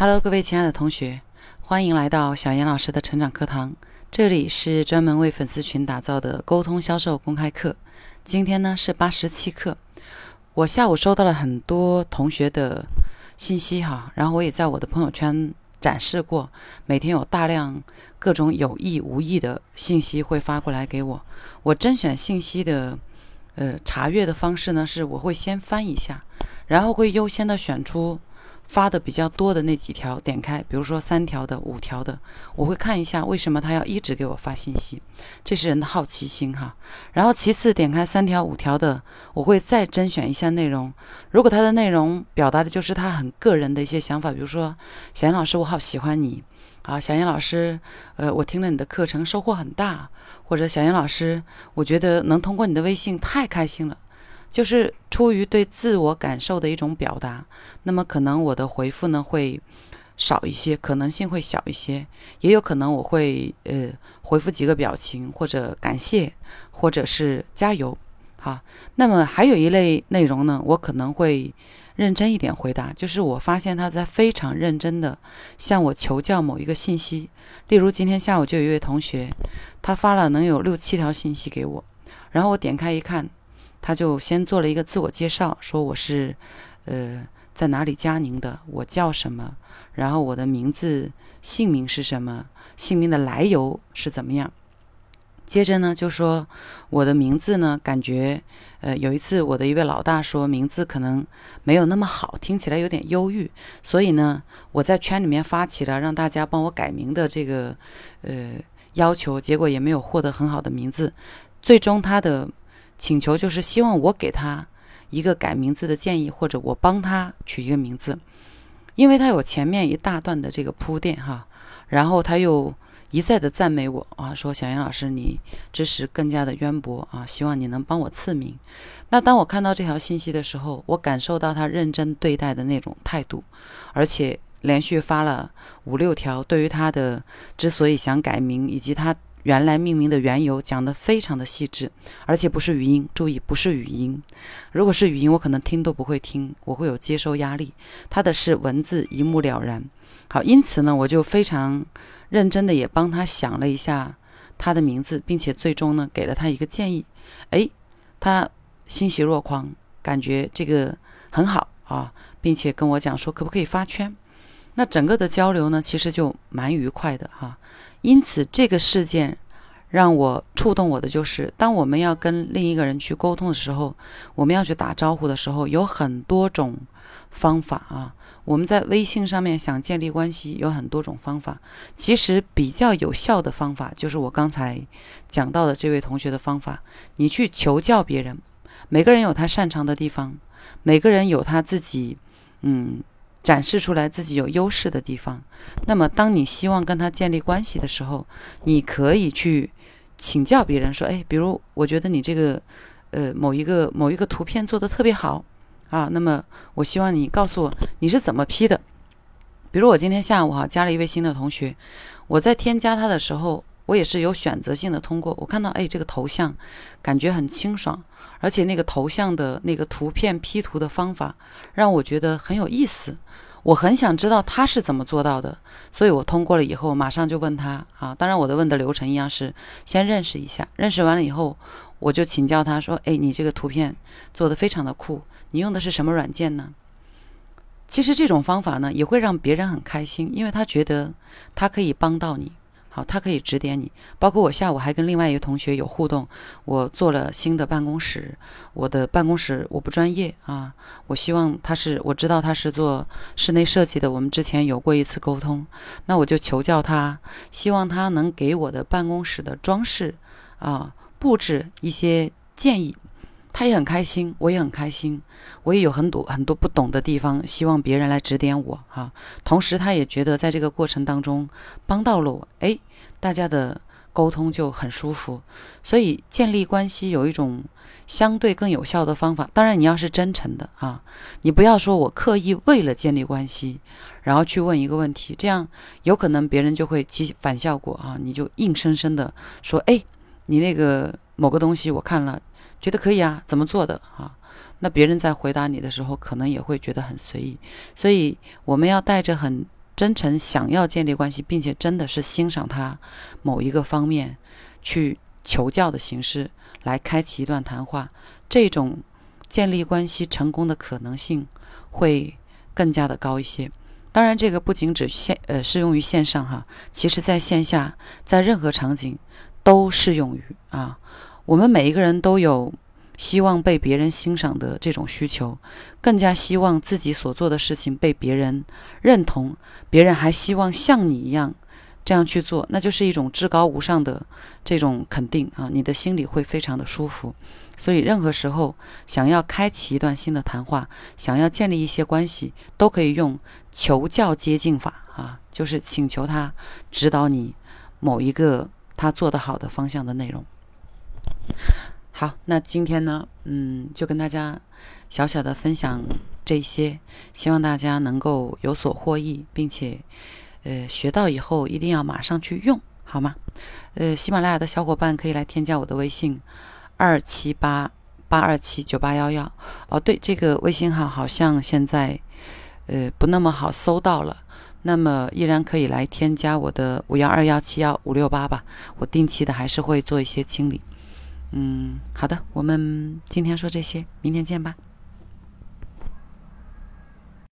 Hello，各位亲爱的同学，欢迎来到小严老师的成长课堂。这里是专门为粉丝群打造的沟通销售公开课。今天呢是八十七课。我下午收到了很多同学的信息哈，然后我也在我的朋友圈展示过，每天有大量各种有意无意的信息会发过来给我。我甄选信息的呃查阅的方式呢，是我会先翻一下，然后会优先的选出。发的比较多的那几条，点开，比如说三条的、五条的，我会看一下为什么他要一直给我发信息，这是人的好奇心哈。然后其次点开三条、五条的，我会再甄选一下内容。如果他的内容表达的就是他很个人的一些想法，比如说小严老师，我好喜欢你啊，小严老师，呃，我听了你的课程收获很大，或者小严老师，我觉得能通过你的微信太开心了。就是出于对自我感受的一种表达，那么可能我的回复呢会少一些，可能性会小一些，也有可能我会呃回复几个表情或者感谢或者是加油，好，那么还有一类内容呢，我可能会认真一点回答，就是我发现他在非常认真的向我求教某一个信息，例如今天下午就有一位同学，他发了能有六七条信息给我，然后我点开一看。他就先做了一个自我介绍，说我是，呃，在哪里加您的，我叫什么，然后我的名字、姓名是什么，姓名的来由是怎么样。接着呢，就说我的名字呢，感觉，呃，有一次我的一位老大说名字可能没有那么好，听起来有点忧郁，所以呢，我在圈里面发起了让大家帮我改名的这个，呃，要求，结果也没有获得很好的名字，最终他的。请求就是希望我给他一个改名字的建议，或者我帮他取一个名字，因为他有前面一大段的这个铺垫哈，然后他又一再的赞美我啊，说小杨老师你知识更加的渊博啊，希望你能帮我赐名。那当我看到这条信息的时候，我感受到他认真对待的那种态度，而且连续发了五六条，对于他的之所以想改名以及他。原来命名的缘由讲得非常的细致，而且不是语音，注意不是语音。如果是语音，我可能听都不会听，我会有接收压力。他的是文字，一目了然。好，因此呢，我就非常认真的也帮他想了一下他的名字，并且最终呢给了他一个建议。哎，他欣喜若狂，感觉这个很好啊，并且跟我讲说可不可以发圈。那整个的交流呢，其实就蛮愉快的哈。因此，这个事件让我触动我的就是，当我们要跟另一个人去沟通的时候，我们要去打招呼的时候，有很多种方法啊。我们在微信上面想建立关系，有很多种方法。其实比较有效的方法，就是我刚才讲到的这位同学的方法。你去求教别人，每个人有他擅长的地方，每个人有他自己，嗯。展示出来自己有优势的地方。那么，当你希望跟他建立关系的时候，你可以去请教别人说：“哎，比如我觉得你这个，呃，某一个某一个图片做的特别好啊。那么，我希望你告诉我你是怎么 P 的。比如我今天下午哈加了一位新的同学，我在添加他的时候，我也是有选择性的通过。我看到哎，这个头像感觉很清爽，而且那个头像的那个图片 P 图的方法让我觉得很有意思。”我很想知道他是怎么做到的，所以我通过了以后，马上就问他啊。当然，我的问的流程一样是先认识一下，认识完了以后，我就请教他说：“哎，你这个图片做的非常的酷，你用的是什么软件呢？”其实这种方法呢，也会让别人很开心，因为他觉得他可以帮到你。他可以指点你，包括我下午还跟另外一个同学有互动。我做了新的办公室，我的办公室我不专业啊，我希望他是，我知道他是做室内设计的，我们之前有过一次沟通，那我就求教他，希望他能给我的办公室的装饰啊布置一些建议。他也很开心，我也很开心，我也有很多很多不懂的地方，希望别人来指点我哈。同时，他也觉得在这个过程当中帮到了我，哎，大家的沟通就很舒服。所以，建立关系有一种相对更有效的方法。当然，你要是真诚的啊，你不要说我刻意为了建立关系，然后去问一个问题，这样有可能别人就会起反效果啊。你就硬生生的说，哎，你那个某个东西我看了。觉得可以啊，怎么做的啊？那别人在回答你的时候，可能也会觉得很随意。所以我们要带着很真诚想要建立关系，并且真的是欣赏他某一个方面，去求教的形式来开启一段谈话，这种建立关系成功的可能性会更加的高一些。当然，这个不仅只线呃适用于线上哈，其实在线下，在任何场景都适用于啊。我们每一个人都有希望被别人欣赏的这种需求，更加希望自己所做的事情被别人认同，别人还希望像你一样这样去做，那就是一种至高无上的这种肯定啊，你的心里会非常的舒服。所以，任何时候想要开启一段新的谈话，想要建立一些关系，都可以用求教接近法啊，就是请求他指导你某一个他做得好的方向的内容。好，那今天呢，嗯，就跟大家小小的分享这些，希望大家能够有所获益，并且，呃，学到以后一定要马上去用，好吗？呃，喜马拉雅的小伙伴可以来添加我的微信二七八八二七九八幺幺。哦，对，这个微信号好像现在，呃，不那么好搜到了，那么依然可以来添加我的五幺二幺七幺五六八吧，我定期的还是会做一些清理。嗯，好的，我们今天说这些，明天见吧。